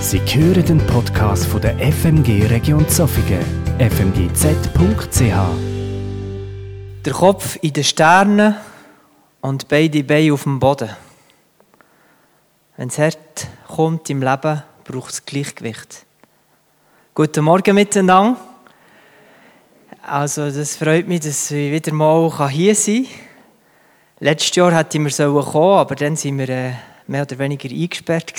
Sie hören den Podcast von der FMG Region Zofingen, fmgz.ch. Der Kopf in den Sternen und beide Beine auf dem Boden. Wenn es hart kommt im Leben, braucht es Gleichgewicht. Guten Morgen miteinander. Also, das freut mich, dass ich wieder mal hier sein kann. Letztes Jahr hätten wir kommen aber dann waren wir äh, mehr oder weniger eingesperrt.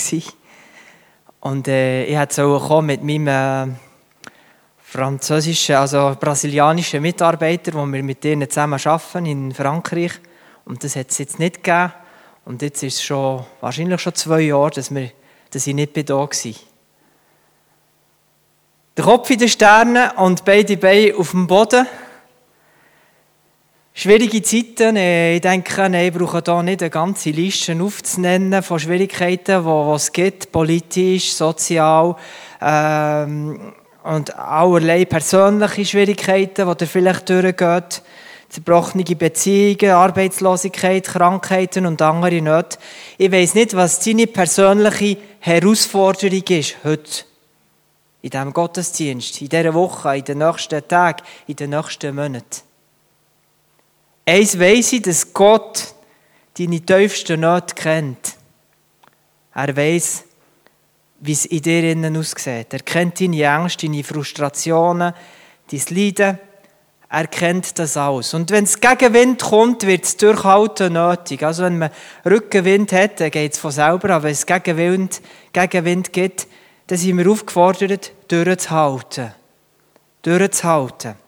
Und äh, ich hätte kommen mit meinem äh, französischen, also brasilianischen Mitarbeiter, wo wir mit denen zusammen arbeiten in Frankreich. Und das hat es jetzt nicht gegeben. Und jetzt ist es schon, wahrscheinlich schon zwei Jahre, dass, wir, dass ich nicht da war. Der Kopf in den Sternen und beide Beine auf dem Boden. Schwierige Zeiten. Äh, ich denke, ich brauche hier nicht eine ganze Liste aufzunennen von Schwierigkeiten, die es gibt, politisch, sozial ähm, und allerlei persönliche Schwierigkeiten, die ihr vielleicht durchgeht. Zerbrochene Beziehungen, Arbeitslosigkeit, Krankheiten und andere nicht. Ich weiß nicht, was deine persönliche Herausforderung ist heute. In diesem Gottesdienst, in dieser Woche, in den nächsten Tagen, in den nächsten Monaten. Eins weiss ich, dass Gott deine tiefsten Nöte kennt. Er weiss, wie es in dir innen aussieht. Er kennt deine Ängste, deine Frustrationen, dein Leiden. Er kennt das alles. Und wenn es Gegenwind kommt, wird es durchhalten nötig. Also wenn man Rückenwind hat, dann geht es von selber. Aber wenn es Gegenwind, Gegenwind gibt, dann sind wir aufgefordert, durchzuhalten. Durchzuhalten.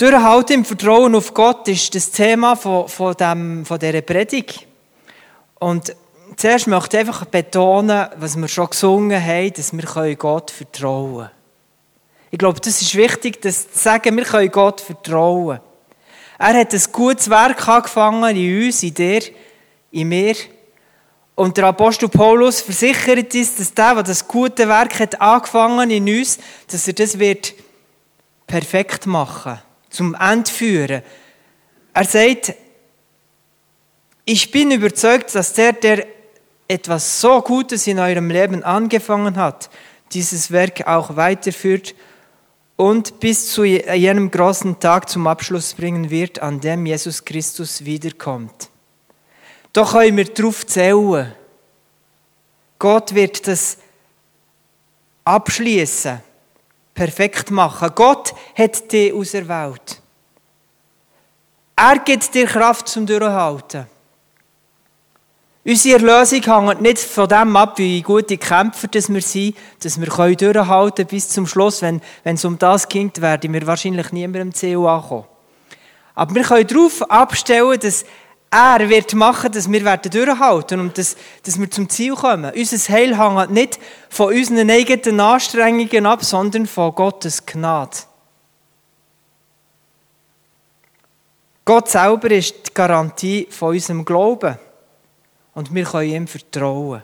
Durchhalten im Vertrauen auf Gott ist das Thema von, von, dem, von dieser Predigt. Und zuerst möchte ich einfach betonen, was wir schon gesungen haben, dass wir Gott vertrauen können. Ich glaube, das ist wichtig, das zu sagen, wir können Gott vertrauen. Er hat ein gutes Werk angefangen in uns, in dir, in mir. Und der Apostel Paulus versichert uns, dass der, der das gute Werk hat angefangen in uns, dass er das wird perfekt machen wird zum Ende führen. Er sagt, ich bin überzeugt, dass der, der etwas so Gutes in eurem Leben angefangen hat, dieses Werk auch weiterführt und bis zu jenem großen Tag zum Abschluss bringen wird, an dem Jesus Christus wiederkommt. Doch können wir darauf zählen. Gott wird das abschließen perfekt machen. Gott hat dich auserwählt. Er gibt dir Kraft zum Durchhalten. Unsere Erlösung hängt nicht von dem ab, wie gute Kämpfer dass wir sind, dass wir können bis zum Schluss. Wenn, wenn es um das geht, werden wir wahrscheinlich niemandem Ziel ankommen. Aber wir können darauf abstellen, dass er wird machen, dass wir werden durchhalten und dass, dass wir zum Ziel kommen. Unser Heil hängt nicht von unseren eigenen Anstrengungen ab, sondern von Gottes Gnade. Gott selber ist die Garantie von unserem Glauben. Und wir können ihm vertrauen.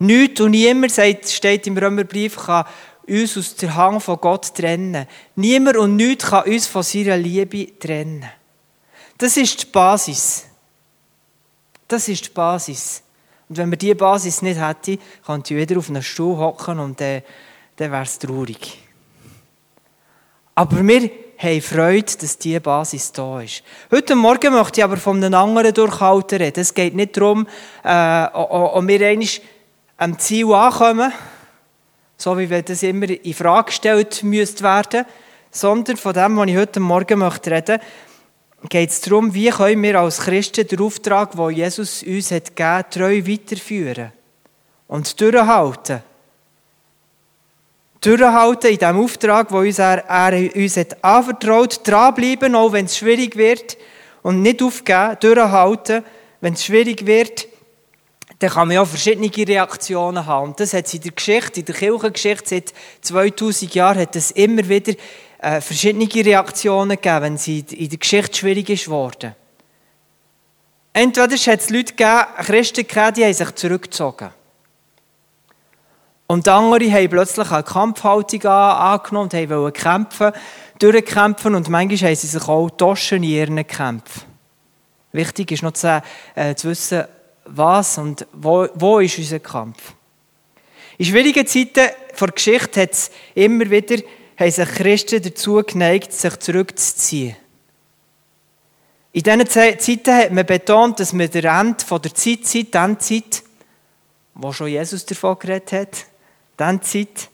Nichts und niemand, steht im Römerbrief, kann uns aus der Hang von Gott trennen. Niemand und nichts kann uns von seiner Liebe trennen. Das ist die Basis. Das ist die Basis. Und wenn wir diese Basis nicht hätten, könnte wieder auf einen Stuhl hocken und dann, dann wäre es traurig. Aber wir haben Freude, dass diese Basis da ist. Heute Morgen möchte ich aber von einem anderen Durchhalten reden. Es geht nicht darum, äh, ob wir einmal am Ziel ankommen, so wie wenn das immer in Frage gestellt müsste werden, sondern von dem, was ich heute Morgen möchte reden möchte, geht es darum, wie können wir als Christen den Auftrag, den Jesus uns hat gegeben hat, treu weiterführen und durchhalten. Durchhalten in dem Auftrag, den uns er, er uns hat anvertraut, dranbleiben, auch wenn es schwierig wird und nicht aufgeben, durchhalten, wenn es schwierig wird, dann kann man ja verschiedene Reaktionen haben. Und das hat es in der Geschichte, in der Kirchengeschichte seit 2000 Jahren, hat es immer wieder äh, verschiedene Reaktionen gegeben, wenn sie in der Geschichte schwierig ist. Entweder hat es Leute gegeben, Christen gegeben, die haben sich zurückgezogen. Und andere haben plötzlich eine Kampfhaltung angenommen und wollten kämpfen, durchkämpfen und manchmal haben sie sich auch Taschen in ihren Kämpfen. Wichtig ist noch zu, äh, zu wissen, was und wo, wo ist unser Kampf? In schwierigen Zeiten vor Geschichte hat es immer wieder, haben sich Christen dazu geneigt, sich zurückzuziehen. In diesen Zeiten hat man betont, dass wir der Ende von der Zeit sind, die Zeit, wo schon Jesus davon geredet hat, die Zeit,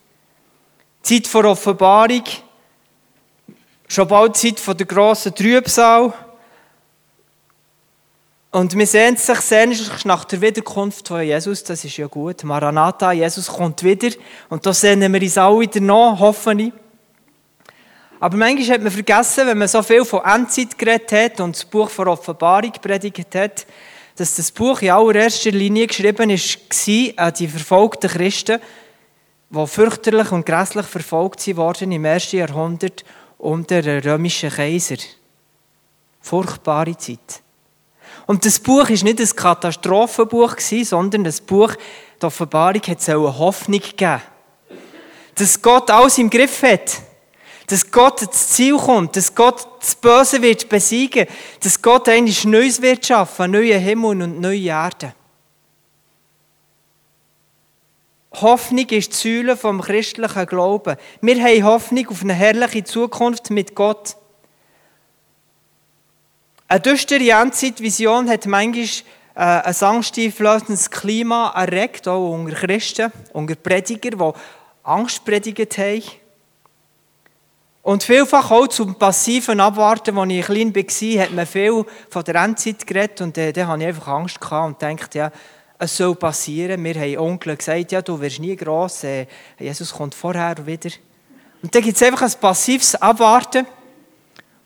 Zeit vor Offenbarung, schon bald Zeit von der grossen Trübsal, und wir sehen sich sehnlich nach der Wiederkunft von Jesus, das ist ja gut. Maranatha, Jesus kommt wieder. Und da sehen wir uns alle wieder noch, hoffen ich. Aber manchmal hat man vergessen, wenn man so viel von Endzeit geredet hat und das Buch von Offenbarung predigt hat, dass das Buch in allererster Linie geschrieben war an die verfolgten Christen, die fürchterlich und grässlich verfolgt worden im ersten Jahrhundert unter dem römischen Kaiser. Furchtbare Zeit. Und das Buch ist nicht ein Katastrophenbuch, sondern das Buch, die Offenbarung, hat eine Hoffnung gegeben. Dass Gott alles im Griff hat. Dass Gott ins Ziel kommt. Dass Gott das Böse wird besiegen. Dass Gott eigentlich Neues wird schaffen. Neue Himmel und neue Erde. Hoffnung ist die Säule vom christlichen Glauben. Wir haben Hoffnung auf eine herrliche Zukunft mit Gott. Eine düstere Endzeitvision hat manchmal äh, ein angsteinflößendes Klima erregt, auch unter Christen, unter Prediger, die Angst predigt haben. Und vielfach auch zum passiven Abwarten, als ich klein war, hat man viel von der Endzeit geredet und äh, dann hatte ich einfach Angst und dachte, ja, es soll passieren. Wir haben Onkel gesagt, ja, du wirst nie gross, äh, Jesus kommt vorher wieder. Und dann gibt es einfach ein passives Abwarten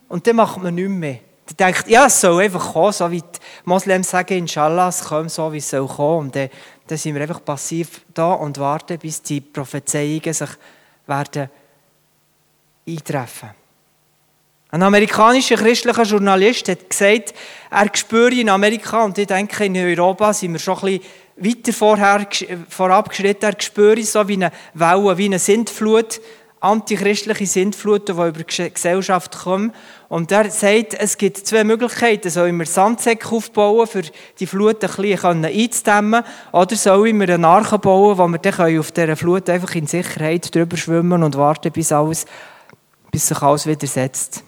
und dann macht man nichts mehr. Der denkt, ja, es soll einfach kommen, so wie die Moslems sagen, Inshallah, es kommt so, wie es soll kommen. Und dann, dann sind wir einfach passiv da und warten, bis die Prophezeiungen sich werden eintreffen. Ein amerikanischer christlicher Journalist hat gesagt, er spüre in Amerika, und ich denke, in Europa sind wir schon ein bisschen weiter vorher, vorab geschritten, er spüre so wie eine Welle, wie eine Sintflut, antichristliche Sintfluten, die über die Gesellschaft kommen. Und er sagt, es gibt zwei Möglichkeiten. Sollen wir Sandsäcke aufbauen, für die Flut ein bisschen einzudämmen, oder sollen wir einen Arche bauen, wo wir dann auf dieser Flut einfach in Sicherheit drüber schwimmen und warten, bis, alles, bis sich alles wieder setzt.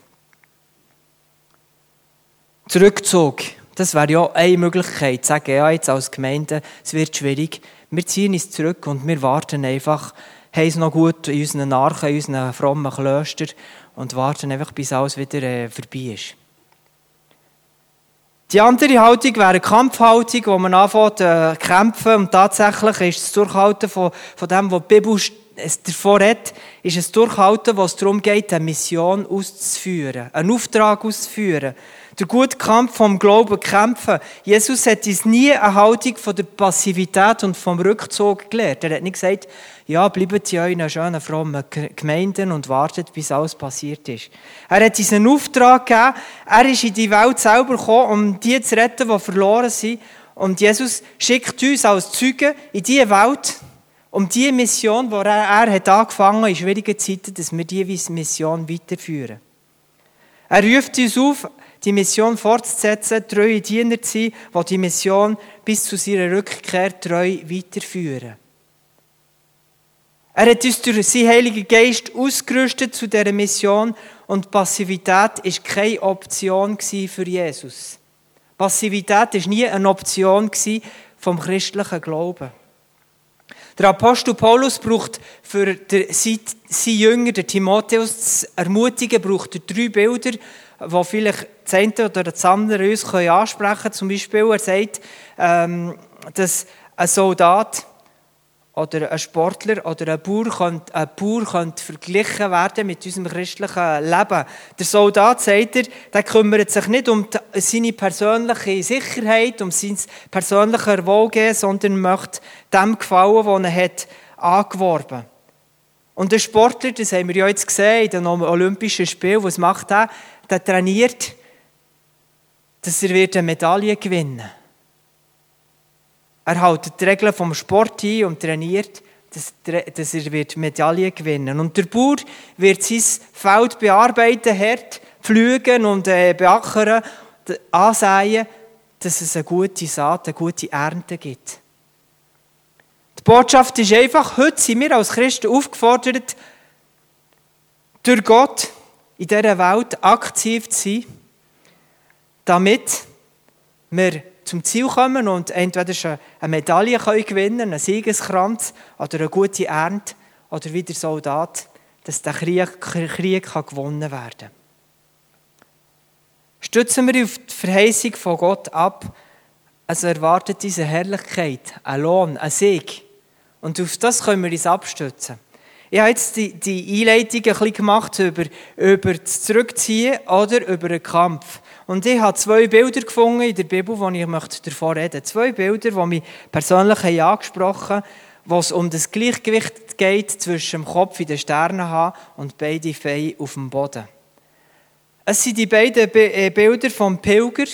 Zurückzug. Das wäre ja eine Möglichkeit. Sagen, ja, jetzt als Gemeinde, es wird schwierig. Wir ziehen uns zurück und wir warten einfach, haben es noch gut in unseren Archen, in unseren frommen Klöstern und warten einfach, bis alles wieder äh, vorbei ist. Die andere Haltung wäre eine Kampfhaltung, wo man anfängt äh, kämpfen und tatsächlich ist das Durchhalten von, von dem, was die Bibel es davor hat, ist es Durchhalten, wo darum geht, eine Mission auszuführen, einen Auftrag auszuführen. Der gute Kampf vom Glauben kämpfen. Jesus hat uns nie eine Haltung von der Passivität und vom Rückzug gelehrt. Er hat nicht gesagt, ja, bleibt in euren schönen, frommen Gemeinden und wartet, bis alles passiert ist. Er hat uns einen Auftrag gegeben. Er ist in die Welt selber gekommen, um die zu retten, die verloren sind. Und Jesus schickt uns als Zeugen in diese Welt, um die Mission, die er, er hat angefangen in schwierigen Zeiten, dass wir diese Mission weiterführen. Er ruft uns auf, die Mission fortzusetzen, treue Diener zu sein, die die Mission bis zu seiner Rückkehr treu weiterführen. Er hat uns durch seinen Heiligen Geist ausgerüstet zu dieser Mission und Passivität ist keine Option für Jesus. Passivität ist nie eine Option vom christlichen Glauben. Der Apostel Paulus braucht für seinen Jünger, den Timotheus, zu ermutigen, braucht er drei Bilder, die vielleicht das eine oder das andere uns ansprechen können. Zum Beispiel, er sagt, ähm, dass ein Soldat oder ein Sportler oder ein Bauer könnte, ein Bauer könnte verglichen werden mit unserem christlichen Leben. Der Soldat sagt er, der kümmert sich nicht um die, seine persönliche Sicherheit, um sein persönliches Wohlgehen, sondern möchte dem gefallen, was er hat angeworben. Und der Sportler, das haben wir ja jetzt gesehen in den Olympischen Spielen, was macht er? Der trainiert, dass er eine Medaille gewinnen wird. Er hält die Regeln vom Sport ein und trainiert, dass, er wird Medaillen gewinnen Und der Bauer wird sein Feld bearbeiten, hart pflügen und äh, beackern, ansäen, dass es eine gute Saat, eine gute Ernte gibt. Die Botschaft ist einfach, heute sind wir als Christen aufgefordert, durch Gott in dieser Welt aktiv zu sein, damit wir zum Ziel kommen und entweder eine Medaille gewinnen können, einen Siegeskranz oder eine gute Ernte oder wie der Soldat, dass der Krieg, Krieg gewonnen werden kann. Stützen wir auf die Verheißung von Gott ab, also erwartet diese Herrlichkeit, ein Lohn, ein Sieg. Und auf das können wir uns abstützen. Ich habe jetzt die, die Einleitung ein bisschen gemacht über, über das Zurückziehen oder über den Kampf. Und ich habe zwei Bilder gefunden in der Bibel, wo ich möchte davon reden möchte. Zwei Bilder, die mich persönlich angesprochen haben, wo es um das Gleichgewicht geht zwischen dem Kopf in den Sternen und beide Feen auf dem Boden. Es sind die beiden äh, Bilder vom Pilger.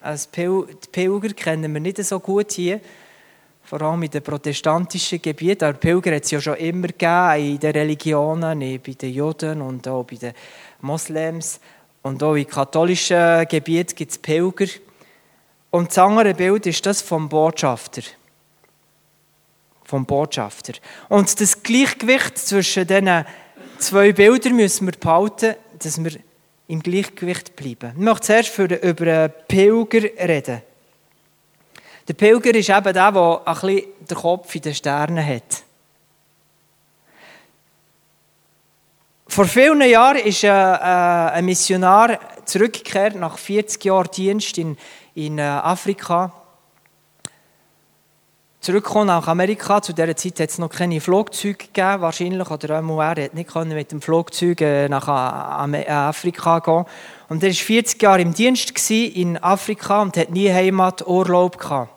Als Pil die Pilger kennen wir nicht so gut hier, vor allem in den protestantischen Gebieten. Aber Pilger hat es ja schon immer gegeben in den Religionen, bei den Juden und auch bei den Moslems. Und auch in katholischen Gebieten gibt es Pilger. Und das andere Bild ist das vom Botschafter. Vom Botschafter. Und das Gleichgewicht zwischen diesen zwei Bildern müssen wir behalten, dass wir im Gleichgewicht bleiben. Ich möchte zuerst für, über einen Pilger reden. Der Pilger ist eben der, der ein bisschen den Kopf in den Sternen hat. Vor vielen Jahren ist ein Missionar zurückgekehrt nach 40 Jahren Dienst in, in äh, Afrika zurückgekommen nach Amerika. Zu dieser Zeit hat es noch keine Flugzeuge gegeben, wahrscheinlich. Oder er hat nicht mit dem Flugzeug äh, nach äh, Afrika gehen Und er war 40 Jahre im Dienst in Afrika und hat nie Heimaturlaub gehabt.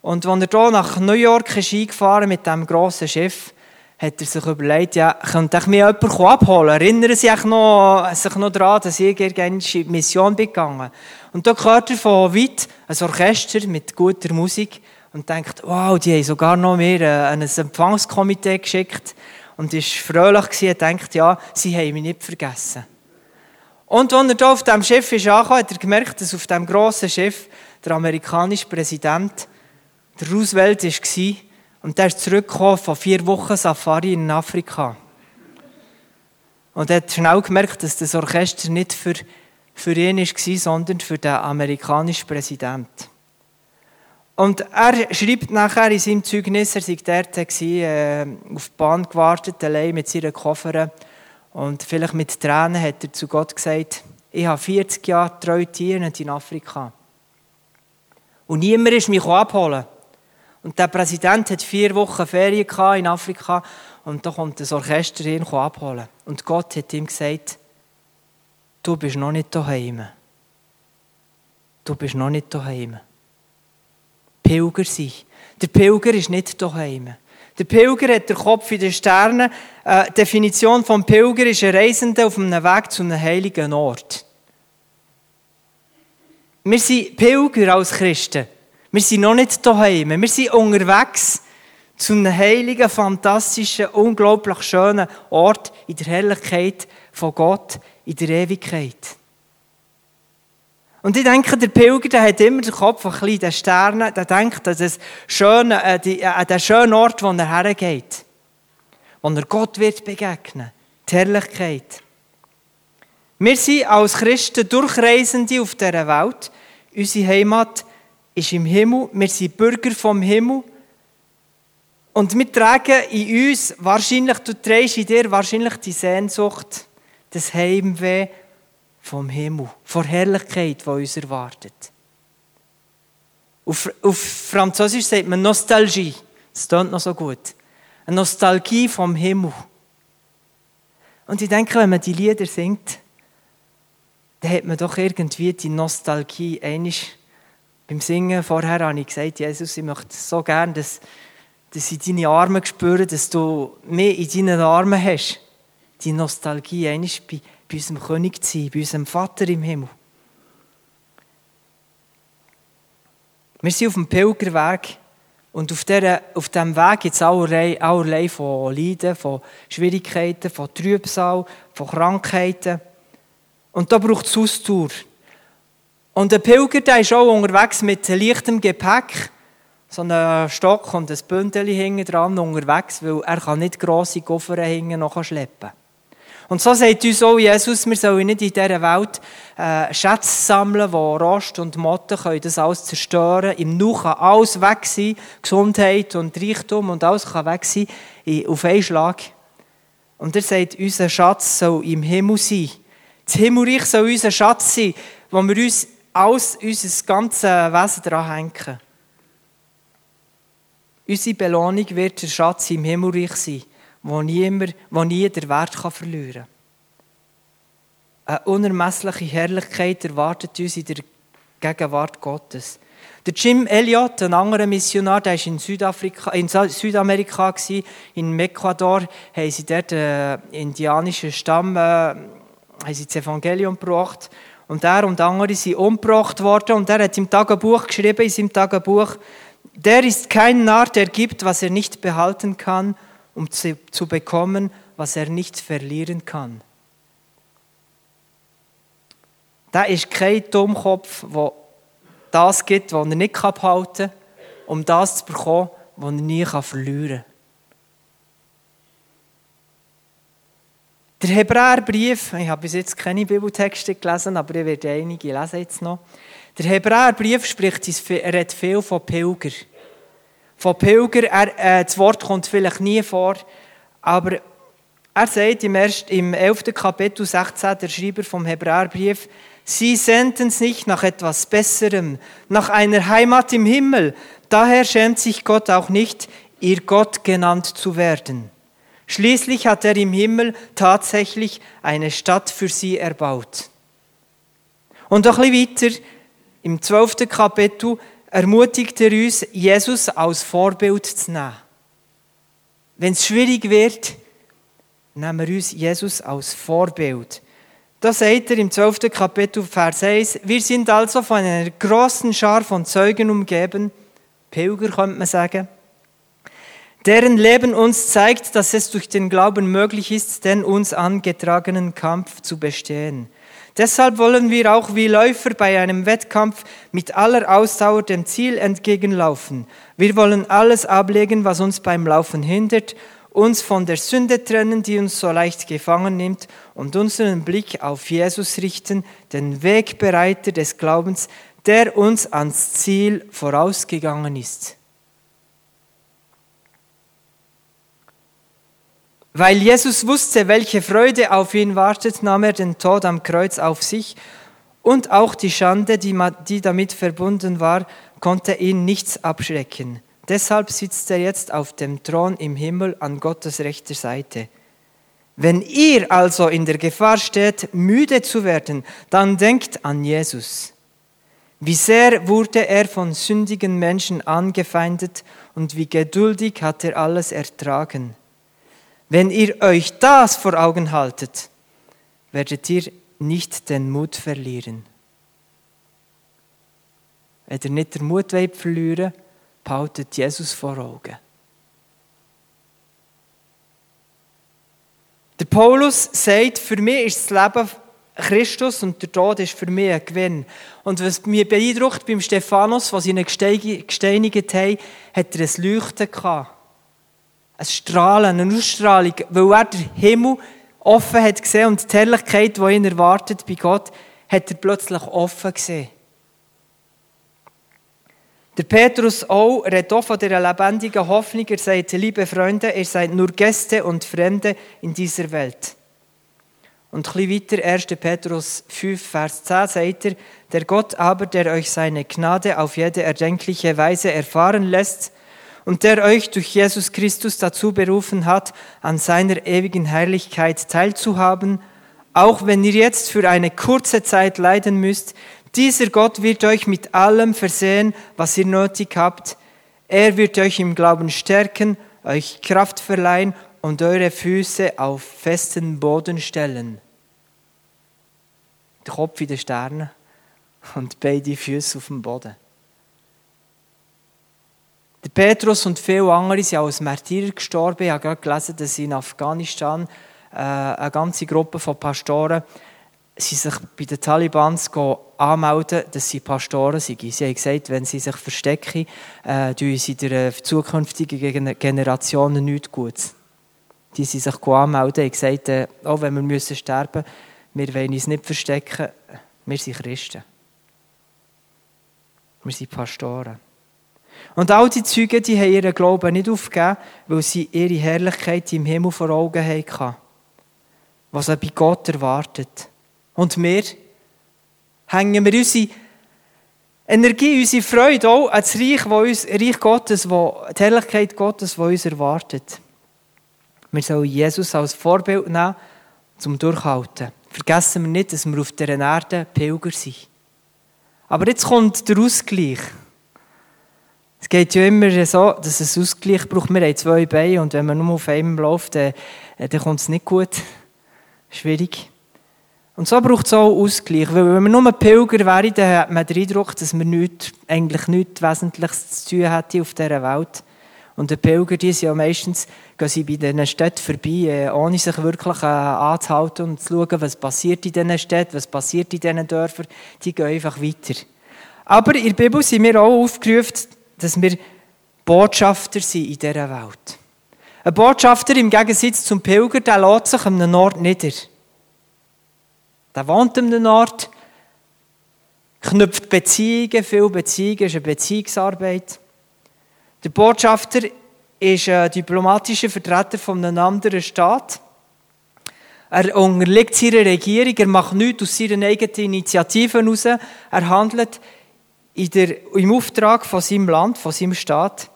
Und als er hier nach New York ist eingefahren mit dem grossen Schiff, hat er sich überlegt, ja, könnte ich mir jemanden abholen? Erinnern Sie sich noch, sich noch daran, dass ich in die Mission bin gegangen? Und da hört er von weit ein Orchester mit guter Musik und denkt, wow, die haben sogar noch mehr äh, ein Empfangskomitee geschickt und ist fröhlich gewesen und denkt, ja, sie haben mich nicht vergessen. Und als er hier auf diesem Schiff ist angekommen, hat er gemerkt, dass auf diesem grossen Schiff der amerikanische Präsident, der Roosevelt, war und der ist zurückgekommen von vier Wochen Safari in Afrika. Und er hat schnell gemerkt, dass das Orchester nicht für, für ihn war, sondern für den amerikanischen Präsidenten. Und er schreibt nachher in seinem Zeugnis, er sei dort äh, auf die Bahn gewartet, allein mit seinen Koffern. Und vielleicht mit Tränen hat er zu Gott gesagt, ich habe 40 Jahre treu gedient in Afrika. Und niemand ist mich abholen. Und der Präsident hat vier Wochen Ferien in Afrika und da kommt das Orchester ihn abholen. Und Gott hat ihm gesagt, du bist noch nicht daheim. Du bist noch nicht daheim. Pilger sein. Der Pilger ist nicht daheim. Der Pilger hat den Kopf in den Sternen. Äh, die Definition vom Pilger ist ein Reisender auf einem Weg zu einem heiligen Ort. Wir sind Pilger als Christen. Wir sind noch nicht daheim. Wir sind unterwegs zu einem heiligen, fantastischen, unglaublich schönen Ort in der Herrlichkeit von Gott in der Ewigkeit. Und ich denke, der Pilger der hat immer den Kopf ein bisschen den Sternen, der denkt an, das schöne, äh, die, den schönen Ort, wo er hergeht. Wo er Gott wird begegnen. Die Herrlichkeit. Wir sind als Christen Durchreisende auf dieser Welt. Unsere Heimat ist im Himmel. Wir sind Bürger vom Himmel. Und wir tragen in uns, wahrscheinlich, du trägst in dir wahrscheinlich die Sehnsucht, das Heimweh vom Himmel, vor Herrlichkeit, die uns erwartet. Auf, auf Französisch sagt man Nostalgie. Das klingt noch so gut. Eine Nostalgie vom Himmel. Und ich denke, wenn man die Lieder singt, dann hat man doch irgendwie die Nostalgie. Einisch beim Singen vorher habe ich gesagt, Jesus, ich möchte so gerne, dass, dass ich deine Arme spüre, dass du mich in deinen Armen hast. Die Nostalgie, einisch bei bei unserem König zu sein, bei unserem Vater im Himmel. Wir sind auf dem Pilgerweg und auf, dieser, auf diesem Weg gibt es allerlei, allerlei von Leiden, von Schwierigkeiten, von Trübsal, von Krankheiten. Und da braucht es Ausdauer. Und der Pilger, der ist auch unterwegs mit leichtem Gepäck, so einem Stock und ein Bündel hinten dran unterwegs, weil er kann nicht grosse Koffer hinten noch schleppen Und so sagt uns auch Jesus, wir sollen nicht in dieser Welt äh, Schätze sammeln, wo Rost und Motten können das alles zerstören. Im Nu kann alles weg sein, Gesundheit und Reichtum und alles kann weg sein, auf einen Schlag. Und er sagt, unser Schatz soll im Himmel sein. Das Himmelreich soll unser Schatz sein, wo wir uns alles, unser ganzes Wesen daran hängen. Unsere Belohnung wird der Schatz im Himmelreich sein, wo niemand, wo nie der Wert kann verlieren kann. Eine unermessliche Herrlichkeit erwartet uns in der Gegenwart Gottes. Der Jim Elliot, ein anderer Missionar, der war in, Südafrika, in Südamerika, in Ecuador, haben sie dort einen indianischen Stamm, äh, haben sie das Evangelium gebracht. Und er und andere sind umgebracht worden. Und er hat im Tagebuch geschrieben, in seinem Tagebuch, der ist kein Narr, der gibt, was er nicht behalten kann, um zu, zu bekommen, was er nicht verlieren kann. Da ist kein Dummkopf, der das gibt, was er nicht behalten kann, um das zu bekommen, was er nie verlieren kann. Der Hebräerbrief, ich habe bis jetzt keine Bibeltexte gelesen, aber ich werde einige lesen jetzt noch. Der Hebräerbrief spricht, er redet viel von Pilger. Von Pilger, er, äh, das Wort kommt vielleicht nie vor, aber er sagt im, ersten, im 11. Kapitel 16, der Schreiber vom Hebräerbrief, Sie senden es nicht nach etwas Besserem, nach einer Heimat im Himmel. Daher schämt sich Gott auch nicht, ihr Gott genannt zu werden. Schließlich hat er im Himmel tatsächlich eine Stadt für sie erbaut. Und noch ein bisschen weiter, im zwölften Kapitel, ermutigt er uns, Jesus als Vorbild zu nehmen. Wenn es schwierig wird, nehmen wir uns Jesus als Vorbild. Da sagt er im 12. Kapitel, Vers 1, wir sind also von einer großen Schar von Zeugen umgeben, Pilger könnte man sagen, deren Leben uns zeigt, dass es durch den Glauben möglich ist, den uns angetragenen Kampf zu bestehen. Deshalb wollen wir auch wie Läufer bei einem Wettkampf mit aller Ausdauer dem Ziel entgegenlaufen. Wir wollen alles ablegen, was uns beim Laufen hindert uns von der Sünde trennen, die uns so leicht gefangen nimmt, und unseren Blick auf Jesus richten, den Wegbereiter des Glaubens, der uns ans Ziel vorausgegangen ist. Weil Jesus wusste, welche Freude auf ihn wartet, nahm er den Tod am Kreuz auf sich und auch die Schande, die damit verbunden war, konnte ihn nichts abschrecken. Deshalb sitzt er jetzt auf dem Thron im Himmel an Gottes rechter Seite. Wenn ihr also in der Gefahr steht, müde zu werden, dann denkt an Jesus. Wie sehr wurde er von sündigen Menschen angefeindet und wie geduldig hat er alles ertragen. Wenn ihr euch das vor Augen haltet, werdet ihr nicht den Mut verlieren. Wenn ihr nicht den Mut verlieren behaltet Jesus vor Augen. Der Paulus sagt, für mich ist das Leben Christus und der Tod ist für mich ein Gewinn. Und was mich beeindruckt beim Stephanus, was ihn gesteinigt haben, hat er ein Leuchten gehabt. Ein Strahlen, eine Ausstrahlung, weil er den Himmel offen hat gesehen und die Herrlichkeit, die ihn erwartet bei Gott, hat er plötzlich offen gesehen. Der Petrus auch redet auch von der lebendigen Hoffnung. Er sagt, liebe Freunde, ihr seid nur Gäste und Fremde in dieser Welt. Und ein bisschen weiter, 1. Petrus 5, Vers 10, sagt er, der Gott aber, der euch seine Gnade auf jede erdenkliche Weise erfahren lässt und der euch durch Jesus Christus dazu berufen hat, an seiner ewigen Herrlichkeit teilzuhaben, auch wenn ihr jetzt für eine kurze Zeit leiden müsst, dieser Gott wird euch mit allem versehen, was ihr nötig habt. Er wird euch im Glauben stärken, euch Kraft verleihen und eure Füße auf festen Boden stellen. Kopf in den Sternen und beide Füße auf dem Boden. Der Petrus und viele andere sind als Märtyrer gestorben. Ich habe gerade gelesen, dass in Afghanistan äh, eine ganze Gruppe von Pastoren sie sich bei den Talibans anmelden, dass sie Pastoren sind. Sie haben gesagt, wenn sie sich verstecken, äh, tun sie der zukünftigen Generationen nichts Gutes. Die sind sich anmelden und gesagt, äh, auch wenn wir müssen sterben müssen, wir wollen uns nicht verstecken, wir sind Christen. Wir sind Pastoren. Und all die Zeugen, die haben ihren Glauben nicht aufgegeben, weil sie ihre Herrlichkeit im Himmel vor Augen hatten, was sie bei Gott erwartet. Und wir hängen wir unsere Energie, unsere Freude auch an das Reich, wo uns, Reich Gottes, wo, die Herrlichkeit Gottes, die uns erwartet. Wir sollen Jesus als Vorbild nehmen, zum Durchhalten. Vergessen wir nicht, dass wir auf dieser Erde Pilger sind. Aber jetzt kommt der Ausgleich. Es geht ja immer so, dass es Ausgleich braucht. Wir haben zwei Beine und wenn man nur auf einem läuft, dann, dann kommt es nicht gut. Schwierig. Und so braucht es auch Ausgleich. Weil wenn wir nur Pilger wären, dann hat man den Eindruck, dass wir nicht, eigentlich nichts Wesentliches zu tun hätten auf dieser Welt. Und die Pilger, die sind ja meistens, gehen sie bei diesen Städten vorbei, äh, ohne sich wirklich äh, anzuhalten und zu schauen, was passiert in diesen Städten, was passiert in diesen Dörfern. Die gehen einfach weiter. Aber in der Bibel sind wir auch aufgerufen, dass wir Botschafter sind in dieser Welt. Ein Botschafter im Gegensatz zum Pilger, der lässt sich an einem Ort nieder. Der wohnt an einem Ort, knüpft Beziehungen, viele Beziehungen, ist eine Beziehungsarbeit. Der Botschafter ist ein diplomatischer Vertreter von einem anderen Staat. Er unterliegt seiner Regierung, er macht nichts aus seinen eigenen Initiativen heraus. Er handelt der, im Auftrag von seinem Land, von seinem Staat.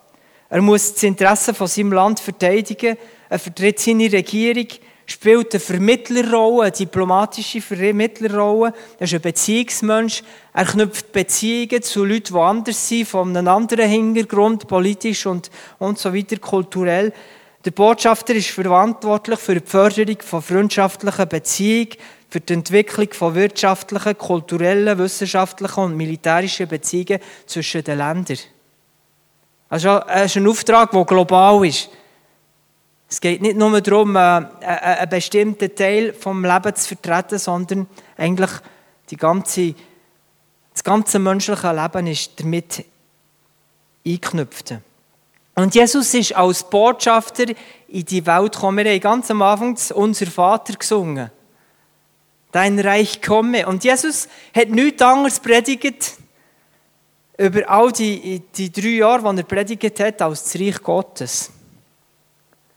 Er muss das Interesse von seinem Land verteidigen. Er vertritt seine Regierung, spielt eine Vermittlerrolle, eine diplomatische Vermittlerrolle. Er ist ein Beziehungsmensch. Er knüpft Beziehungen zu Leuten, die anders sind, von einem anderen Hintergrund, politisch und, und so weiter, kulturell. Der Botschafter ist verantwortlich für die Förderung von freundschaftlichen Beziehungen, für die Entwicklung von wirtschaftlichen, kulturellen, wissenschaftlichen und militärischen Beziehungen zwischen den Ländern. Also, es ist ein Auftrag, der global ist. Es geht nicht nur darum, äh, einen bestimmten Teil vom Leben zu vertreten, sondern eigentlich die ganze, das ganze menschliche Leben ist damit eingeknüpft. Und Jesus ist als Botschafter in die Welt gekommen. Wir haben ganz am Anfang unser Vater gesungen dein Reich komme. Und Jesus hat nichts anderes predigt über all die, die drei Jahre, die er predigt hat, als das Reich Gottes.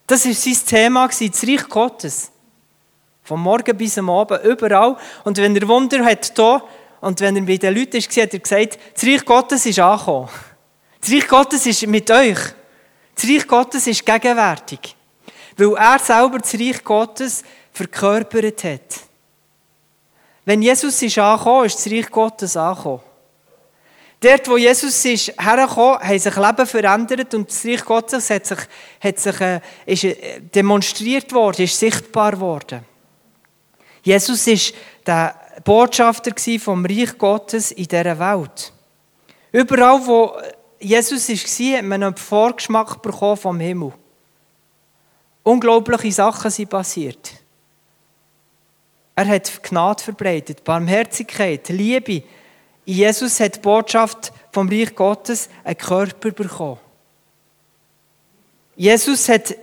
Das war sein Thema, das Reich Gottes. Vom Morgen bis am Abend, überall. Und wenn er Wunder hat hier, und wenn er bei den Leuten war, hat er gesagt, das Reich Gottes ist angekommen. Das Reich Gottes ist mit euch. Das Reich Gottes ist gegenwärtig. Weil er selber das Reich Gottes verkörpert hat. Wenn Jesus ist angekommen, ist das Reich Gottes angekommen. Dort, wo Jesus ist hergekommen, haben sich Leben verändert und das Reich Gottes hat sich, hat sich, äh, ist äh, demonstriert worden, ist sichtbar worden. Jesus ist der Botschafter vom Reich Gottes in dieser Welt. Überall, wo Jesus war, hat man einen Vorgeschmack bekommen vom Himmel. Unglaubliche Sachen sind passiert. Er hat Gnade verbreitet, Barmherzigkeit, Liebe. Jesus hat die Botschaft vom Reich Gottes einen Körper bekommen. Jesus hat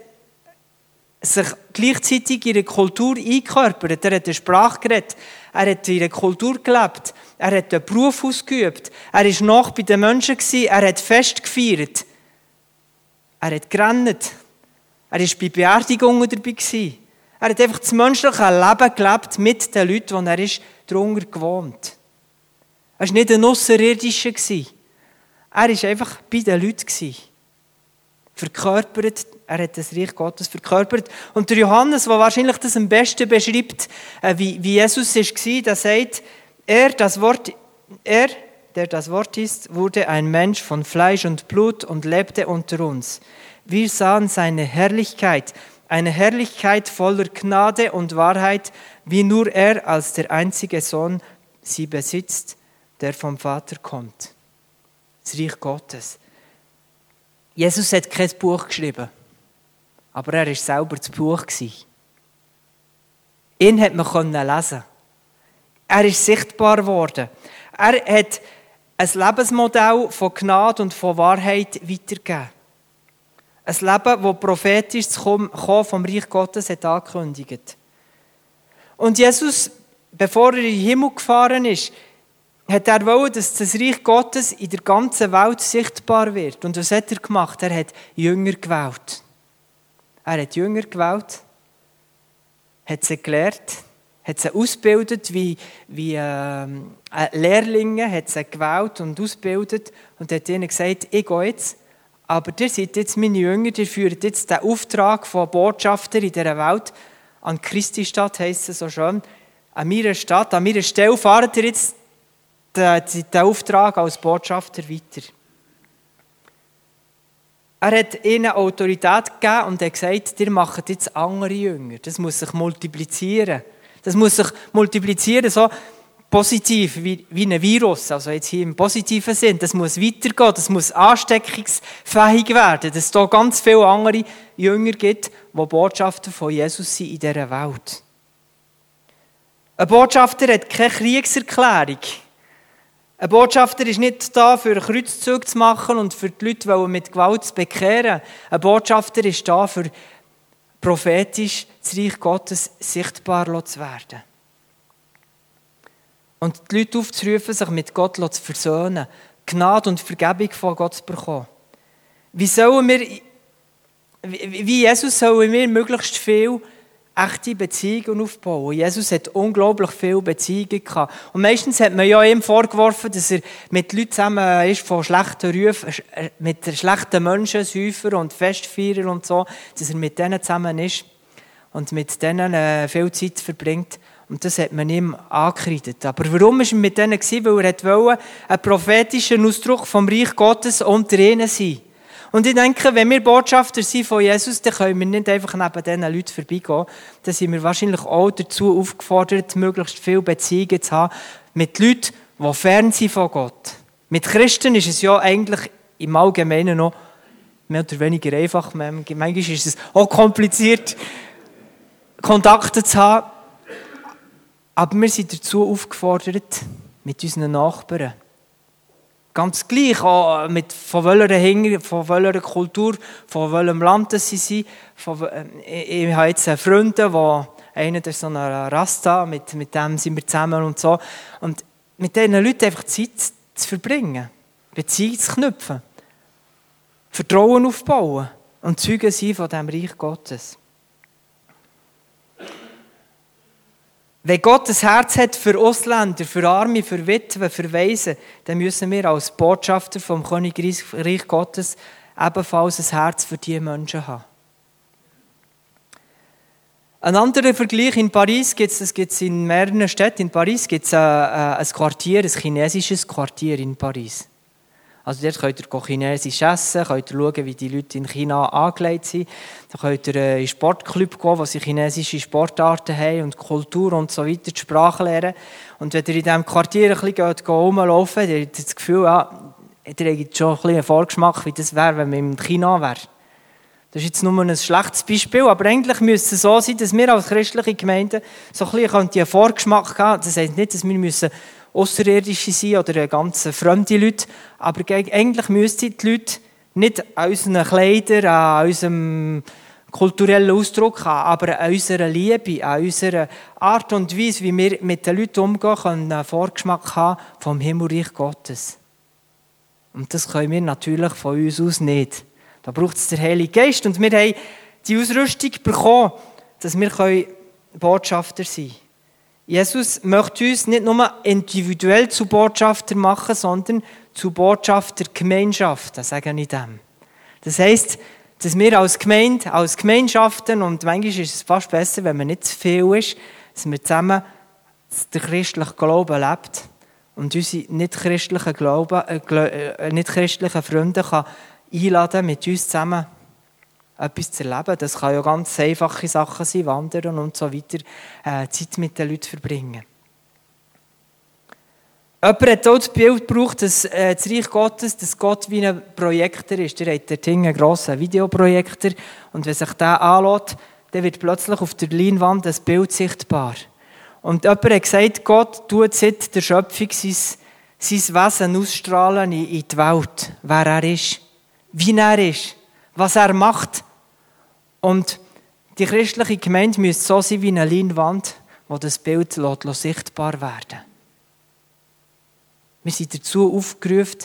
sich gleichzeitig in ihre Kultur eingekörpert. Er hat eine Sprache geredet. Er hat in ihrer Kultur gelebt. Er hat einen Beruf ausgeübt. Er war noch bei den Menschen. Er hat Fest gefeiert. Er hat gerannt. Er war bei Beerdigungen dabei. Er hat einfach das menschliche Leben gelebt mit den Leuten, wo er ist, drunter gewohnt. Er war nicht ein Außerirdischer. Er war einfach bei den Leuten. Verkörpert, er hat das Reich Gottes verkörpert. Und der Johannes, der wahrscheinlich das am besten beschreibt, äh, wie, wie Jesus war, der sagt, er, das Wort, er, der das Wort ist, wurde ein Mensch von Fleisch und Blut und lebte unter uns. Wir sahen seine Herrlichkeit, eine Herrlichkeit voller Gnade und Wahrheit, wie nur er als der einzige Sohn sie besitzt, der vom Vater kommt. Das Reich Gottes. Jesus hat kein Buch geschrieben, aber er war selber das Buch. Ihn hat man lesen. Er ist sichtbar geworden. Er hat ein Lebensmodell von Gnade und von Wahrheit weitergegeben. Ein Leben, das prophetisch Kommen vom Reich Gottes hat angekündigt. Und Jesus, bevor er in den Himmel gefahren ist, hat er wollen, dass das Reich Gottes in der ganzen Welt sichtbar wird. Und was hat er gemacht? Er hat Jünger gewählt. Er hat Jünger gewählt, hat sie gelehrt, hat sie ausgebildet wie, wie äh, Lehrlinge, hat sie gewählt und ausgebildet und hat ihnen gesagt, ich gehe jetzt, aber ihr seid jetzt meine Jünger, ihr führt jetzt den Auftrag von Botschafter in dieser Welt an Christi Stadt, heisst es so schön, an meiner Stadt, an meiner Stelle fahrt ihr jetzt den, den Auftrag als Botschafter weiter. Er hat ihnen Autorität gegeben und hat gesagt, ihr macht jetzt andere Jünger. Das muss sich multiplizieren. Das muss sich multiplizieren, so positiv wie, wie ein Virus, also jetzt hier im positiven Sinn. Das muss weitergehen, das muss ansteckungsfähig werden, dass es da ganz viele andere Jünger gibt, die Botschafter von Jesus sind in dieser Welt. Ein Botschafter hat keine Kriegserklärung. Ein Botschafter ist nicht da, für Kreuzzug zu machen und für die Leute mit Gewalt zu bekehren. Ein Botschafter ist da, für prophetisch das Reich Gottes sichtbar zu werden. Und die Leute aufzurufen, sich mit Gott zu versöhnen, Gnade und Vergebung von Gott zu bekommen. Wie sollen wir, wie Jesus sollen wir möglichst viel echte Beziehungen aufbauen. Jesus hat unglaublich viele Beziehungen gehabt. Und meistens hat man ja ihm vorgeworfen, dass er mit Leuten zusammen ist, von schlechten Rufen, äh, mit schlechten Menschen, Säufer und Festfeiern und so, dass er mit denen zusammen ist und mit denen äh, viel Zeit verbringt. Und das hat man ihm angekreidet. Aber warum war er mit denen? Weil er wollte einen prophetischen Ausdruck vom Reich Gottes unter ihnen sein. Und ich denke, wenn wir Botschafter sind von Jesus, dann können wir nicht einfach neben diesen Leuten vorbeigehen. Dann sind wir wahrscheinlich auch dazu aufgefordert, möglichst viele Beziehungen zu haben mit Leuten, die fern sind von Gott. Mit Christen ist es ja eigentlich im Allgemeinen noch mehr oder weniger einfach. Manchmal ist es auch kompliziert, Kontakte zu haben. Aber wir sind dazu aufgefordert, mit unseren Nachbarn Ganz gleich, auch mit, von, welcher Hinger, von welcher Kultur, von welchem Land sie sind. Von, äh, ich, ich habe jetzt Freunde, wo einer ist so ein Rasta, mit, mit dem sind wir zusammen und so. Und mit diesen Leuten einfach Zeit zu verbringen, Beziehungen zu knüpfen, Vertrauen aufbauen und Zeugen sein von dem Reich Gottes. Wenn Gott ein Herz hat für Ausländer, für Arme, für Witwen, für Waisen, dann müssen wir als Botschafter vom Königreich Gottes ebenfalls ein Herz für diese Menschen haben. Ein anderer Vergleich in Paris gibt es, gibt es in mehreren Städten. In Paris gibt es ein, ein Quartier, ein chinesisches Quartier in Paris. Also dort könnt ihr Chinesisch essen, könnt ihr schauen, wie die Leute in China angelegt sind. Dann könnt ihr äh, in einen Sportclub gehen, wo sie chinesische Sportarten haben und Kultur und so weiter, die Sprache lernen. Und wenn ihr in diesem Quartier ein bisschen geht, rumlaufen, dann habt ihr das Gefühl, ja, ihr habt schon ein bisschen einen Vorgeschmack, wie das wäre, wenn man in China wäre. Das ist jetzt nur ein schlechtes Beispiel, aber eigentlich müsste es so sein, dass wir als christliche Gemeinde so ein bisschen einen Vorgeschmack haben. Das heisst nicht, dass wir müssen Außerirdische sein oder ganz fremde Leute. Aber eigentlich müssten die Leute nicht an unseren Kleidern, an unserem kulturellen Ausdruck aber an unserer Liebe, an unserer Art und Weise, wie wir mit den Leuten umgehen, können einen Vorgeschmack haben vom Himmelreich Gottes. Und das können wir natürlich von uns aus nicht. Da braucht es den Heiligen Geist. Und wir haben die Ausrüstung bekommen, dass wir Botschafter sein können. Jesus möchte uns nicht nur individuell zu Botschafter machen, sondern zu Botschafter Gemeinschaften, sagen ich dem. Das heisst, dass wir als Gemeinde, als Gemeinschaften, und manchmal ist es fast besser, wenn man nicht zu viel ist, dass wir zusammen den christlichen Glauben lebt und unsere nicht-christlichen äh, äh nicht-christlichen Freunde kann einladen, mit uns zusammen etwas zu erleben. Das kann ja ganz einfache Sachen sein, wandern und so weiter, äh, Zeit mit den Leuten verbringen. Jemand hat auch das Bild gebraucht, dass äh, das Reich Gottes, dass Gott wie ein Projektor ist. Der hat dort einen grossen Videoprojektor und wenn sich der anschaut, dann wird plötzlich auf der Leinwand ein Bild sichtbar. Und jemand hat gesagt, Gott tut seit der Schöpfung sein, sein Wesen ausstrahlen in die Welt, wer er ist, wie er ist, was er macht. Und die christliche Gemeinde müsste so sein wie eine Leinwand, wo das Bild sichtbar werden Wir sind dazu aufgerufen,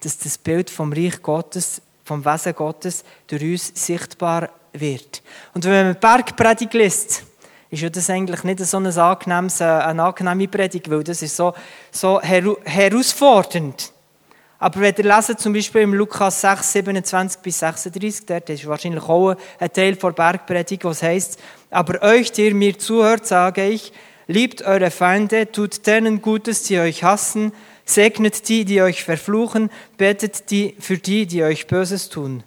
dass das Bild vom Reich Gottes, vom Wesen Gottes durch uns sichtbar wird. Und wenn man Bergpredigt liest, ist ja das eigentlich nicht so eine, angenehmes, eine angenehme Predigt, weil das ist so, so herausfordernd. Aber wenn ihr lesen, zum Beispiel im Lukas 6, 27 bis 36, dort ist wahrscheinlich auch ein Teil der Bergpredigt, was heißt, aber euch, die ihr mir zuhört, sage ich, liebt eure Feinde, tut denen Gutes, die euch hassen, segnet die, die euch verfluchen, betet die für die, die euch Böses tun.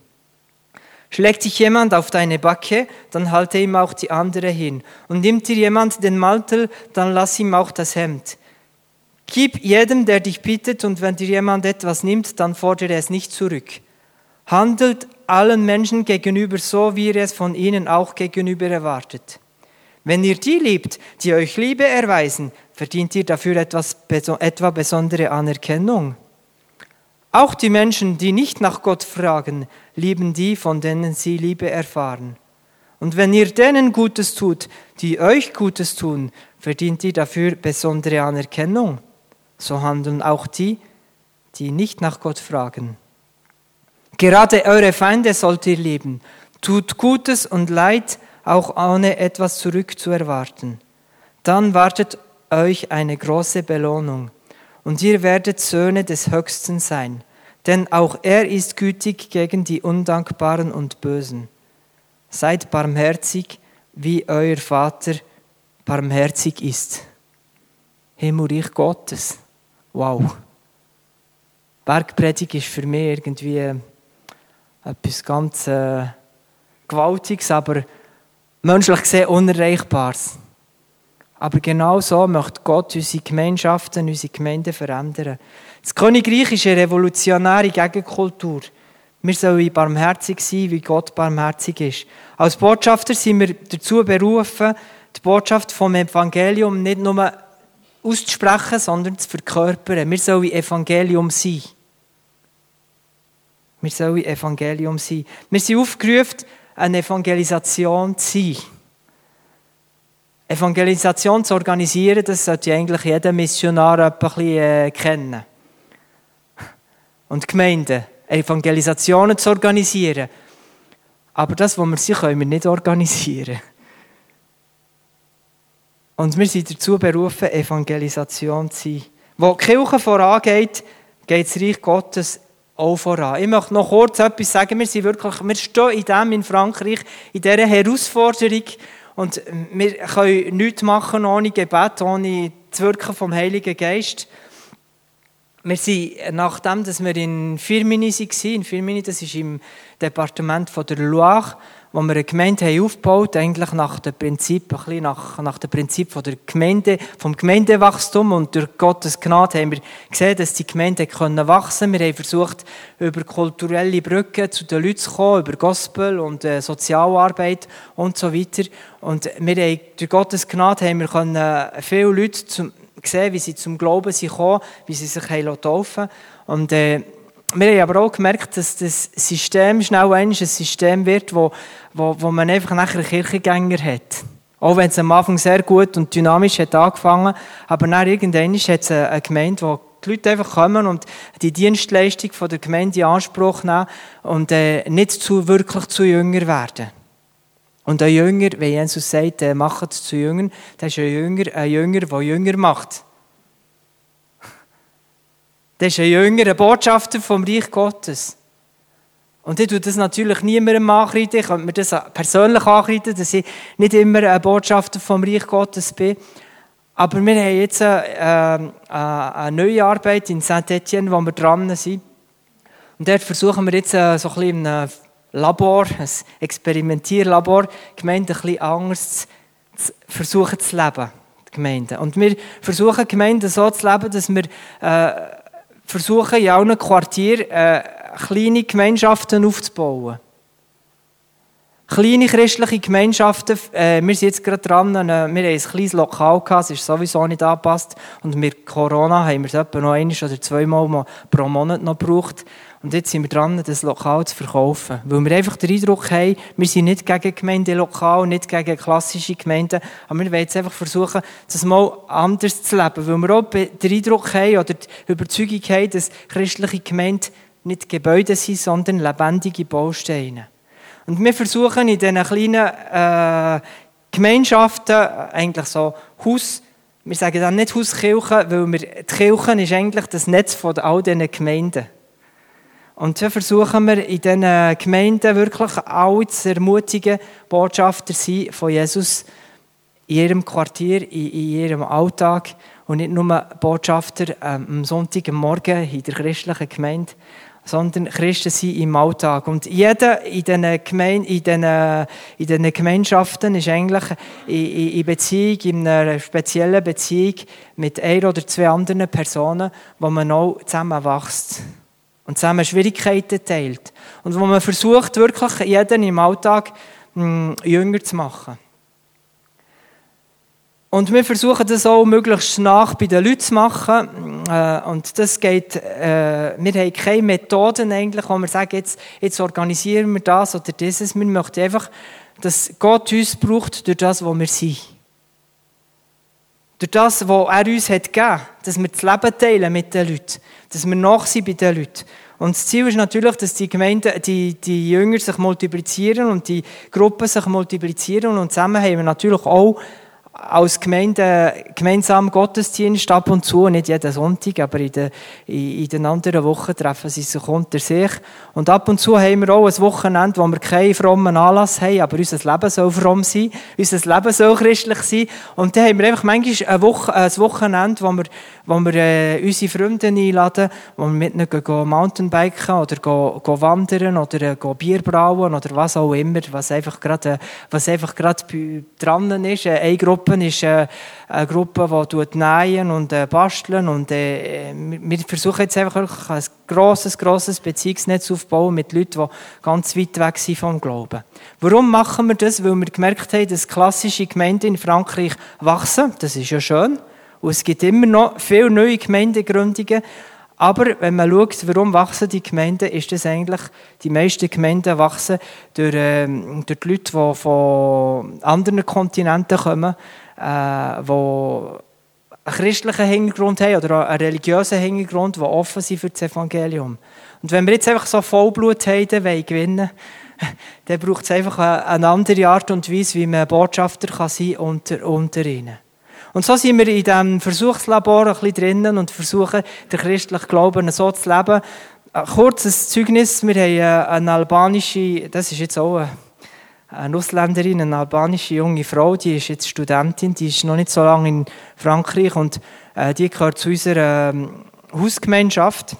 Schlägt dich jemand auf deine Backe, dann halte ihm auch die andere hin. Und nimmt dir jemand den Mantel, dann lass ihm auch das Hemd. Gib jedem, der dich bittet, und wenn dir jemand etwas nimmt, dann fordere es nicht zurück. Handelt allen Menschen gegenüber so, wie ihr es von ihnen auch gegenüber erwartet. Wenn ihr die liebt, die euch Liebe erweisen, verdient ihr dafür etwas, etwa besondere Anerkennung. Auch die Menschen, die nicht nach Gott fragen, lieben die, von denen sie Liebe erfahren. Und wenn ihr denen Gutes tut, die euch Gutes tun, verdient ihr dafür besondere Anerkennung so handeln auch die, die nicht nach Gott fragen. Gerade eure Feinde sollt ihr lieben. Tut Gutes und Leid, auch ohne etwas zurückzuerwarten. Dann wartet euch eine große Belohnung. Und ihr werdet Söhne des Höchsten sein. Denn auch er ist gütig gegen die Undankbaren und Bösen. Seid barmherzig, wie euer Vater barmherzig ist. Himmelreich Gottes. Wow. Bergpredigt ist für mich irgendwie etwas ganz äh, Gewaltiges, aber menschlich gesehen Unerreichbares. Aber genau so möchte Gott unsere Gemeinschaften, unsere Gemeinden verändern. Das Königreich ist eine revolutionäre Gegenkultur. Wir sollen barmherzig sein, wie Gott barmherzig ist. Als Botschafter sind wir dazu berufen, die Botschaft vom Evangelium nicht nur auszusprechen, sondern zu verkörpern. Wir sollen Evangelium sein. Wir sollen Evangelium sein. Wir sind aufgerufen, eine Evangelisation zu sein. Evangelisation zu organisieren, das sollte eigentlich jeder Missionar ein bisschen äh, kennen. Und Gemeinden, Evangelisationen zu organisieren. Aber das, was wir sind, können wir nicht organisieren. Und wir sind dazu berufen, Evangelisation zu sein. Wo die Kirche vorangeht, geht das Reich Gottes auch voran. Ich möchte noch kurz etwas sagen. Wir, sind wirklich, wir stehen in dem in Frankreich, in dieser Herausforderung. Und wir können nichts machen ohne Gebet, ohne das Wirken vom Heiligen Geist. Wir sind, nachdem dass wir in Firmini waren, in Firmini, das ist im Departement von der Loire, wo wir eine Gemeinde haben aufgebaut eigentlich nach dem Prinzip, ein bisschen nach, nach dem Prinzip von der Gemeinde, vom Gemeindewachstum und durch Gottes Gnade haben wir gesehen, dass die Gemeinde können wachsen. Wir haben versucht, über kulturelle Brücken zu den Leuten zu kommen, über Gospel und äh, Sozialarbeit und so weiter. Und wir haben, durch Gottes Gnade haben wir können äh, viele Leute zum, sehen, wie sie zum Glauben sind gekommen, wie sie sich haben taufen Und äh, wir haben aber auch gemerkt, dass das System schnell ein System wird, wo, wo, wo man einfach nachher Kirchengänger hat. Auch wenn es am Anfang sehr gut und dynamisch hat angefangen, aber dann irgendwann hat es eine Gemeinde, wo die Leute einfach kommen und die Dienstleistung von der Gemeinde in Anspruch nehmen und äh, nicht zu, wirklich zu Jünger werden. Und ein Jünger, wenn Jesus sagt, äh, macht es zu Jüngern, das ist ein Jünger, ein Jünger, der Jünger macht. Das ist ein Jünger, ein Botschafter vom Reich Gottes. Und ich tue das natürlich niemandem ankreiden. Ich könnte mir das persönlich ankreiden, dass ich nicht immer ein Botschafter vom Reich Gottes bin. Aber wir haben jetzt eine, äh, eine neue Arbeit in Saint-Etienne, wo wir dran sind. Und dort versuchen wir jetzt äh, so ein bisschen ein Labor, ein Experimentierlabor, die Gemeinde ein bisschen anders zu versuchen zu leben. Die Gemeinde. Und wir versuchen, die Gemeinde so zu leben, dass wir äh, versuchen, in allen Quartieren äh, kleine Gemeinschaften aufzubauen. Kleine christliche Gemeinschaften, äh, wir sind jetzt gerade dran, äh, wir haben ein kleines Lokal gehabt, es ist sowieso nicht angepasst und mit Corona haben wir es etwa noch einmal oder zweimal pro Monat noch gebraucht. Und jetzt sind wir dran, das Lokal zu verkaufen. Weil wir einfach den Eindruck haben, wir sind nicht gegen Gemeindelokal, nicht gegen klassische Gemeinden, aber wir wollen jetzt einfach versuchen, das mal anders zu leben. Weil wir auch den Eindruck haben oder die Überzeugung haben, dass christliche Gemeinden nicht Gebäude sind, sondern lebendige Bausteine. Und wir versuchen in diesen kleinen äh, Gemeinschaften eigentlich so Haus, wir sagen dann nicht Hauskirche, weil wir, die Kirche ist eigentlich das Netz von all diesen Gemeinden. Und so versuchen wir in diesen Gemeinden wirklich alle zu ermutigen, Botschafter sein von Jesus in ihrem Quartier, in, ihrem Alltag und nicht nur Botschafter ähm, am Sonntagmorgen in der christlichen Gemeinde, sondern Christen sind im Alltag. Und jeder in diesen, Gemein in diesen, in diesen Gemeinschaften ist eigentlich in, Beziehung, in einer speziellen Beziehung mit einer oder zwei anderen Personen, wo man auch zusammen wächst und zusammen Schwierigkeiten teilt. Und wo man versucht, wirklich jeden im Alltag hm, jünger zu machen. Und wir versuchen das auch möglichst nach bei den Leuten zu machen. Äh, und das geht, äh, wir haben keine Methoden eigentlich, wo wir sagen, jetzt, jetzt organisieren wir das oder dieses. Wir möchten einfach, dass Gott uns braucht durch das, was wir sind. Durch das, was er uns hat gegeben, dass wir das Leben teilen mit den Leuten, dass wir nach sind bei den Leuten. Und das Ziel ist natürlich, dass die Gemeinden, die, die Jünger sich multiplizieren und die Gruppen sich multiplizieren und zusammen haben wir natürlich auch als Gemeinde gemeinsam Gottesdienst ab und zu, nicht jeden Sonntag, aber in den, in, den anderen Wochen treffen sie sich unter sich. Und ab und zu haben wir auch ein Wochenende, wo wir keinen frommen Anlass haben, aber unser Leben soll fromm sein, unser Leben soll christlich sein. Und dann haben wir einfach manchmal eine Woche, ein Wochenende, wo wir, wo wir äh, unsere Freunde einladen, wo wir mit ihnen gehen, Mountainbiken oder gehen, gehen wandern oder äh, gehen Bier brauen oder was auch immer, was einfach gerade, was einfach gerade dran ist. Äh, eine Gruppe Gruppe ist äh, eine Gruppe, die nähen und äh, basteln und äh, wir versuchen jetzt einfach ein grosses, grosses Beziehungsnetz aufzubauen mit Leuten, die ganz weit weg sind vom Glauben. Warum machen wir das? Weil wir gemerkt haben, dass klassische Gemeinden in Frankreich wachsen. Das ist ja schön. Und es gibt immer noch viele neue Gemeindegründungen. Aber wenn man schaut, warum wachsen die Gemeinden, ist das eigentlich, die meisten Gemeinden wachsen durch, äh, durch die Leute, die von anderen Kontinenten kommen, äh, die einen christlichen Hintergrund haben oder einen religiösen Hintergrund, die offen sind für das Evangelium. Und wenn wir jetzt einfach so Vollblut haben, wollen gewinnen, dann braucht es einfach eine andere Art und Weise, wie man Botschafter kann sein unter, unter ihnen. Und so sind wir in diesem Versuchslabor ein bisschen drinnen und versuchen, den christlichen Glauben so zu leben. Ein kurzes Zeugnis. Wir haben eine albanische, das ist jetzt auch eine Ausländerin, eine albanische junge Frau, die ist jetzt Studentin, die ist noch nicht so lange in Frankreich und äh, die gehört zu unserer ähm, Hausgemeinschaft.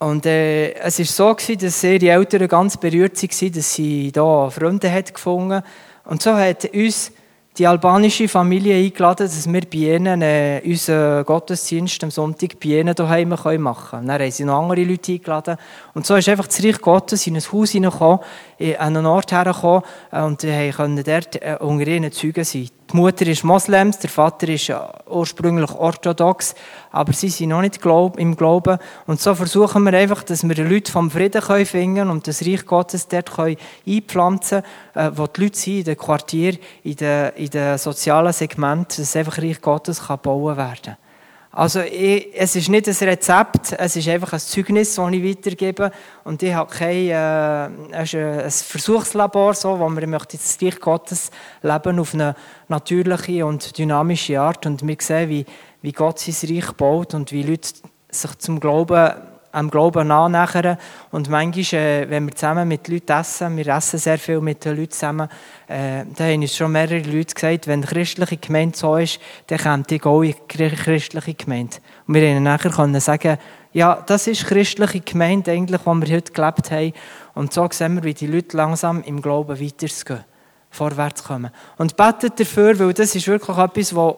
Und äh, es war so, gewesen, dass ihre Eltern ganz berührt waren, dass sie hier Freunde hat gefunden Und so hat uns die albanische Familie eingeladen, dass wir bei ihnen äh, unseren Gottesdienst am Sonntag bei ihnen daheim machen können. Dann haben sie noch andere Leute eingeladen. Und so ist einfach das Reich Gottes in ein Haus hineingekommen, an einen Ort hergekommen äh, und konnten dort äh, unter ihnen Zeugen sein. Die Mutter ist Moslems, der Vater ist ursprünglich orthodox, aber sie sind noch nicht im Glauben. Und so versuchen wir einfach, dass wir Leute vom Frieden finden können und das Reich Gottes dort einpflanzen können, äh, wo die Leute sind, in den Quartieren, in den, in den sozialen Segmenten, dass einfach Reich Gottes bauen werden also ich, es ist nicht ein Rezept, es ist einfach ein Zeugnis, das ich weitergebe. Und ich habe kein äh, ein Versuchslabor, so, wo man möchte das Reich Gottes leben auf eine natürliche und dynamische Art. Und wir sehen, wie, wie Gott sein Reich baut und wie Leute sich zum Glauben am Glauben annähern. Und manchmal, äh, wenn wir zusammen mit Leuten essen, wir essen sehr viel mit den Leuten zusammen, äh, da haben uns schon mehrere Leute gesagt, wenn die christliche Gemeinde so ist, dann kommt ich auch in die christliche Gemeinde. Und wir können nachher können sagen, ja, das ist christliche Gemeinde eigentlich, wo wir heute gelebt haben. Und so sehen wir, wie die Leute langsam im Glauben weitergehen, vorwärts kommen. Und betet dafür, weil das ist wirklich etwas, was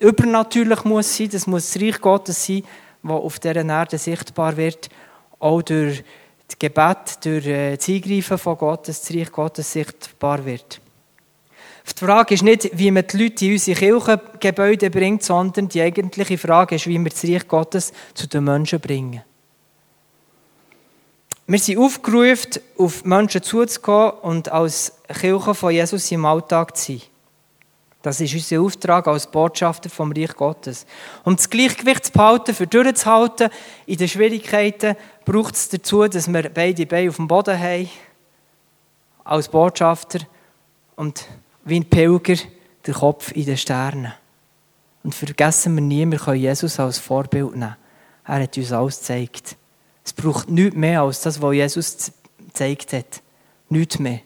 übernatürlich muss sein, das muss das Reich Gottes sein, wo auf dieser Erde sichtbar wird, auch durch das Gebet durch äh, das Eingreifen von Gottes, das Reich Gottes sichtbar wird. Die Frage ist nicht, wie man die Leute in unsere Kirchengebäude bringt, sondern die eigentliche Frage ist, wie wir das Reich Gottes zu den Menschen bringen. Wir sind aufgerufen, auf Menschen zuzugehen und als Kirche von Jesus im Alltag zu sein. Das ist unser Auftrag als Botschafter vom Reich Gottes. Um das Gleichgewicht zu behalten, für durchzuhalten, in den Schwierigkeiten, braucht es dazu, dass wir beide Beine auf dem Boden haben, als Botschafter und wie ein Pilger den Kopf in den Sternen. Und vergessen wir nie, wir können Jesus als Vorbild nehmen. Er hat uns alles gezeigt. Es braucht nichts mehr als das, was Jesus gezeigt hat. Nichts mehr.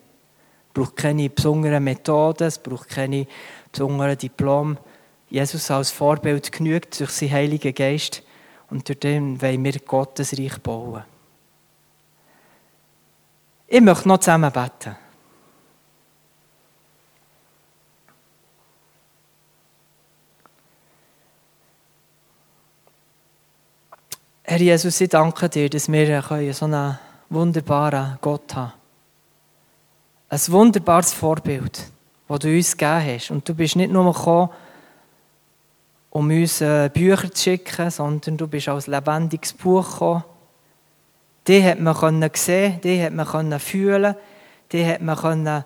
Es braucht keine besonderen Methoden, es braucht keine besonderen Diplom. Jesus als Vorbild genügt durch seinen Heiligen Geist und durch den wollen wir Gottes Reich bauen. Ich möchte noch zusammen beten. Herr Jesus, ich danke dir, dass wir so einen wunderbaren Gott haben Ein wunderbares Vorbild, das du uns gegeben hast. Und du bist nicht nur gekommen, um uns äh, Bücher zu schicken, sondern du bist als lebendiges Buch gekommen. Die hat man sehen, die hat man fühlen, die hat man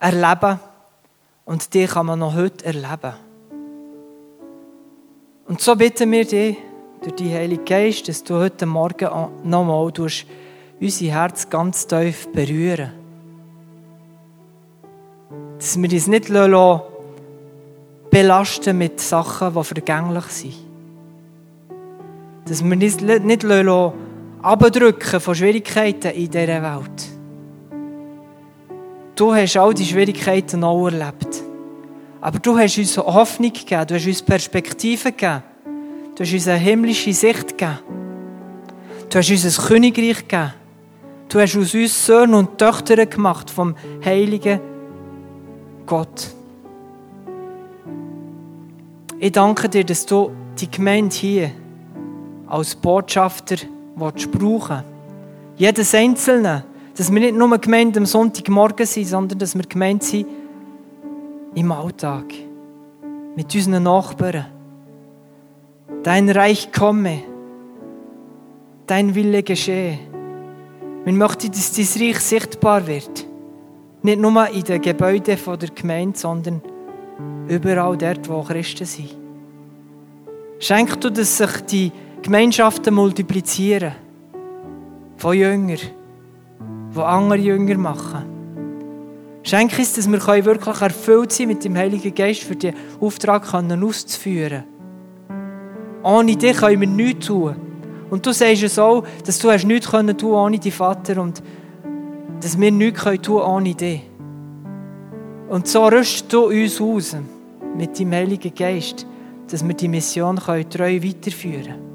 erleben und die kann man noch heute erleben. Und so bitten wir dich, durch die Heilige Geist, dass du heute Morgen nochmal unser Herz ganz tief berühren Dass wir uns nicht belasten mit Sachen, die vergänglich sind. Dass wir uns nicht abdrücken von Schwierigkeiten in dieser Welt. Du hast all die Schwierigkeiten auch erlebt. Aber du hast uns Hoffnung gegeben, du hast uns Perspektiven gegeben. Du hast uns eine himmlische Sicht gegeben. Du hast uns ein Königreich gegeben. Du hast aus uns Söhne und Töchter gemacht vom heiligen Gott. Ich danke dir, dass du die Gemeinde hier als Botschafter brauchen willst. Jedes Einzelne. Dass wir nicht nur Gemeinde am Sonntagmorgen sind, sondern dass wir Gemeinde sind im Alltag. Mit unseren Nachbarn Dein Reich komme, dein Wille geschehe. Wir möchten, dass dein Reich sichtbar wird. Nicht nur in den Gebäuden der Gemeinde, sondern überall dort, wo Christen sind. Schenk du, dass sich die Gemeinschaften multiplizieren. Von Jüngern, die andere Jünger machen. Schenk uns, dass wir wirklich erfüllt sein mit dem Heiligen Geist, für den Auftrag auszuführen. Ohne dich können wir nichts tun. Und du sagst es auch, dass du nichts tun ohne deinen Vater und dass wir nichts tun können ohne dich. Und so rüstest du uns aus mit deinem Heiligen Geist, dass wir die Mission treu weiterführen können.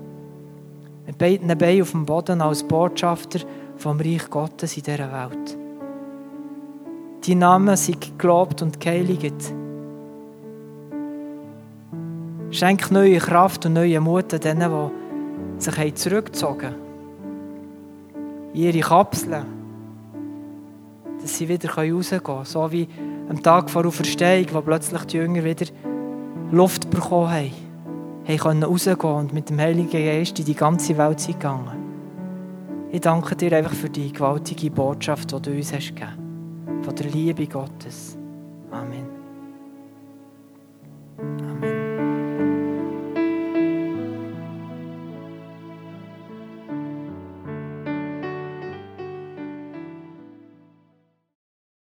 Mit beiden Beinen auf dem Boden als Botschafter vom Reich Gottes in dieser Welt. Die Namen sind gelobt und geheiligt. Schenk neue Kraft und neue Mut an denen, die sich zurückgezogen haben. Ihre Kapseln. Dass sie wieder rausgehen können. So wie am Tag vor Auferstehung, wo plötzlich die Jünger wieder Luft bekommen haben. Sie konnten rausgehen und mit dem Heiligen Geist in die ganze Welt sind gegangen. Ich danke dir einfach für die gewaltige Botschaft, die du uns hast gegeben. Von der Liebe Gottes. Amen.